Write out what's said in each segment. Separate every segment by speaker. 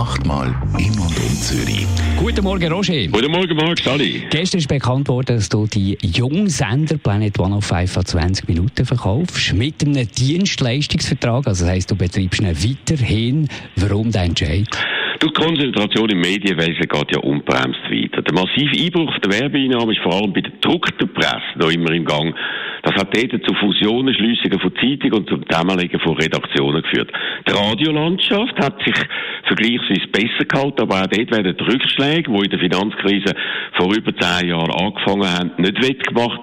Speaker 1: Achtmal im und um Zürich.
Speaker 2: Guten Morgen, Roger.
Speaker 3: Guten Morgen, Marc, Sally.
Speaker 2: Gestern ist bekannt worden, dass du die Jungsender Planet 105 an 20 Minuten verkaufst. Mit einem Dienstleistungsvertrag. Also das heisst, du betreibst ihn weiterhin. Warum dein Entscheid?
Speaker 3: Die Konzentration im Medienwesen geht ja unbremst weiter. Der massive Einbruch der Werbeeinnahme ist vor allem bei der gedruckten Presse noch immer im Gang. Das hat dort zu Fusionen, Schliessungen von Zeitungen und zum Zusammenlegen von Redaktionen geführt. Die Radiolandschaft hat sich vergleichsweise besser gehalten, aber auch dort werden die Rückschläge, die in der Finanzkrise vor über zehn Jahren angefangen haben, nicht wettgemacht,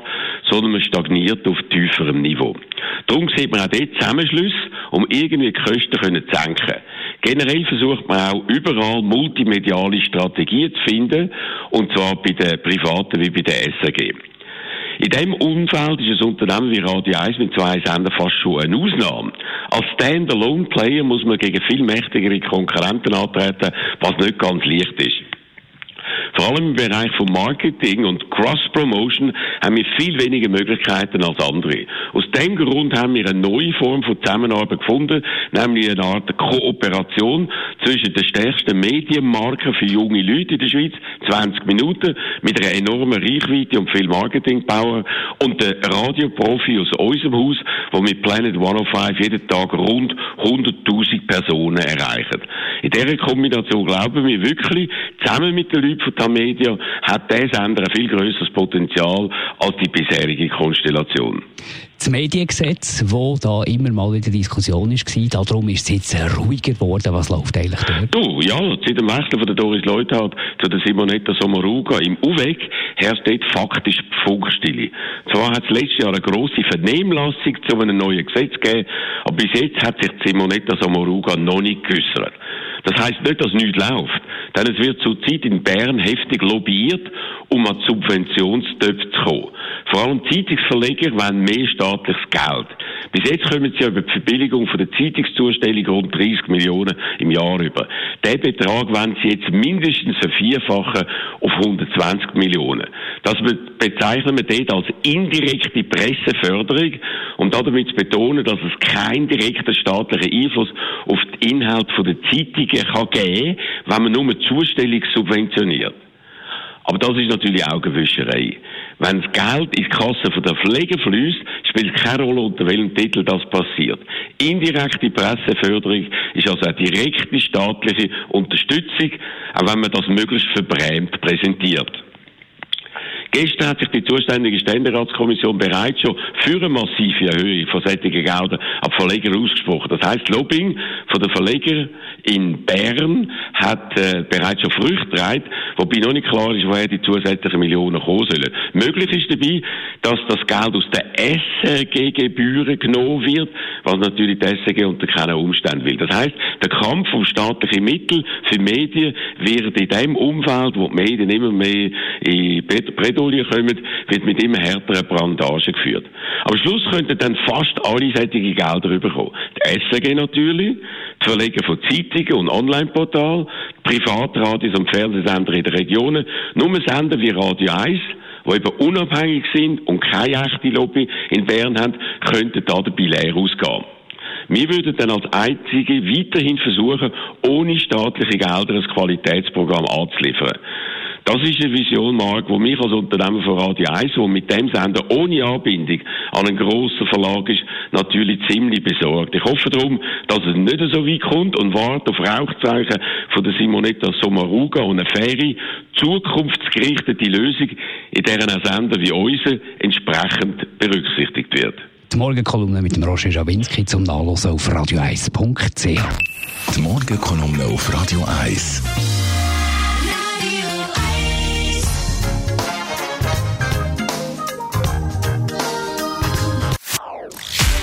Speaker 3: sondern man stagniert auf tieferem Niveau. Darum sieht man auch dort Zusammenschlüsse, um irgendwie die Kosten zu senken. Generell versucht man auch überall multimediale Strategien zu finden, und zwar bei den Privaten wie bei der SAG. In diesem Umfeld ist ein Unternehmen wie Radio 1 mit zwei Sendern fast schon eine Ausnahme. Als Standalone-Player muss man gegen viel mächtigere Konkurrenten antreten, was nicht ganz leicht ist. Vor allem im Bereich von Marketing und Cross-Promotion haben wir viel weniger Möglichkeiten als andere. Aus dem Grund haben wir eine neue Form von Zusammenarbeit gefunden, nämlich eine Art Kooperation zwischen den stärksten Medienmarken für junge Leute in der Schweiz, 20 Minuten, mit einer enormen Reichweite und viel Marketing-Power und der Radioprofi aus unserem Haus, der mit Planet 105 jeden Tag rund 100.000 Personen erreicht. In dieser Kombination glauben wir wirklich, zusammen mit den Leuten von Tamedia hat der Sender ein viel größeres Potenzial als die bisherige Konstellation.
Speaker 2: Das Mediengesetz, das da immer mal wieder Diskussion war, darum ist es jetzt ruhiger geworden. Was läuft eigentlich dort?
Speaker 3: Du, ja, seit dem Wechsel von der Doris Leuthard zu der Simonetta Sommaruga im UWEG herrscht dort faktisch Funkstille. Zwar hat es letztes Jahr eine grosse Vernehmlassung zu einem neuen Gesetz gegeben, aber bis jetzt hat sich Simonetta Sommaruga noch nicht geäussert. Das heißt nicht, dass nichts läuft, denn es wird zurzeit in Bern heftig lobbyiert, um an Subventionstöpfe zu kommen. Vor allem Zeitungsverleger wollen mehr staatliches Geld. Bis jetzt kommen sie über die Verbilligung von der Zeitungszustellung rund 30 Millionen im Jahr über. Den Betrag wollen sie jetzt mindestens vervierfachen auf 120 Millionen. Das bezeichnen wir dort als indirekte Presseförderung, um damit zu betonen, dass es keinen direkten staatlichen Einfluss auf die Inhalte der Zeitungen kann geben, wenn man nur die Zustellung subventioniert. Aber das ist natürlich Augenwischerei. Wenn das Geld in die Kasse der Pflege fließt, spielt keine Rolle, unter welchem Titel das passiert. Indirekte Presseförderung ist also eine direkte staatliche Unterstützung, auch wenn man das möglichst verbrämt präsentiert. Gestern hat sich die zuständige Ständeratskommission bereits schon für eine massive Erhöhung von solchen Geldern ab Verleger ausgesprochen. Das heißt, Lobbying von den Verleger in Bern hat äh, bereits schon Früchte getragen, wobei noch nicht klar ist, woher die zusätzlichen Millionen kommen sollen. Möglich ist dabei, dass das Geld aus den SRG-Gebühren genommen wird, was natürlich die SRG unter keinen Umständen will. Das heißt, der Kampf um staatliche Mittel für Medien wird in dem Umfeld, wo die Medien immer mehr in Bredouille kommen, wird mit immer härteren Brandagen geführt. Am Schluss könnten dann fast alle solche Gelder bekommen. Die SRG natürlich, die Verleger von Zeitungen und Online-Portal, Privatradios und Fernsehsender in den Regionen, nur Sender wie Radio 1, die eben unabhängig sind und keine echte Lobby in Bern haben, könnten da dabei leer ausgehen. Wir würden dann als Einzige weiterhin versuchen, ohne staatliche Gelder ein Qualitätsprogramm anzuliefern. Das ist eine Vision, Mark, wo mich als Unternehmer von Radio 1, wo mit dem Sender ohne Anbindung an einen grossen Verlag ist, natürlich ziemlich besorgt. Ich hoffe darum, dass es nicht so weit kommt und warte auf Rauchzeichen von der Simonetta Sommaruga und eine faire, zukunftsgerichtete Lösung, in der ein Sender wie unser entsprechend berücksichtigt wird.
Speaker 2: Die Morgenkolumne mit dem Roger Schawinski zum Nachlesen auf radio1.ch.
Speaker 1: Die Morgenkolumne auf Radio 1.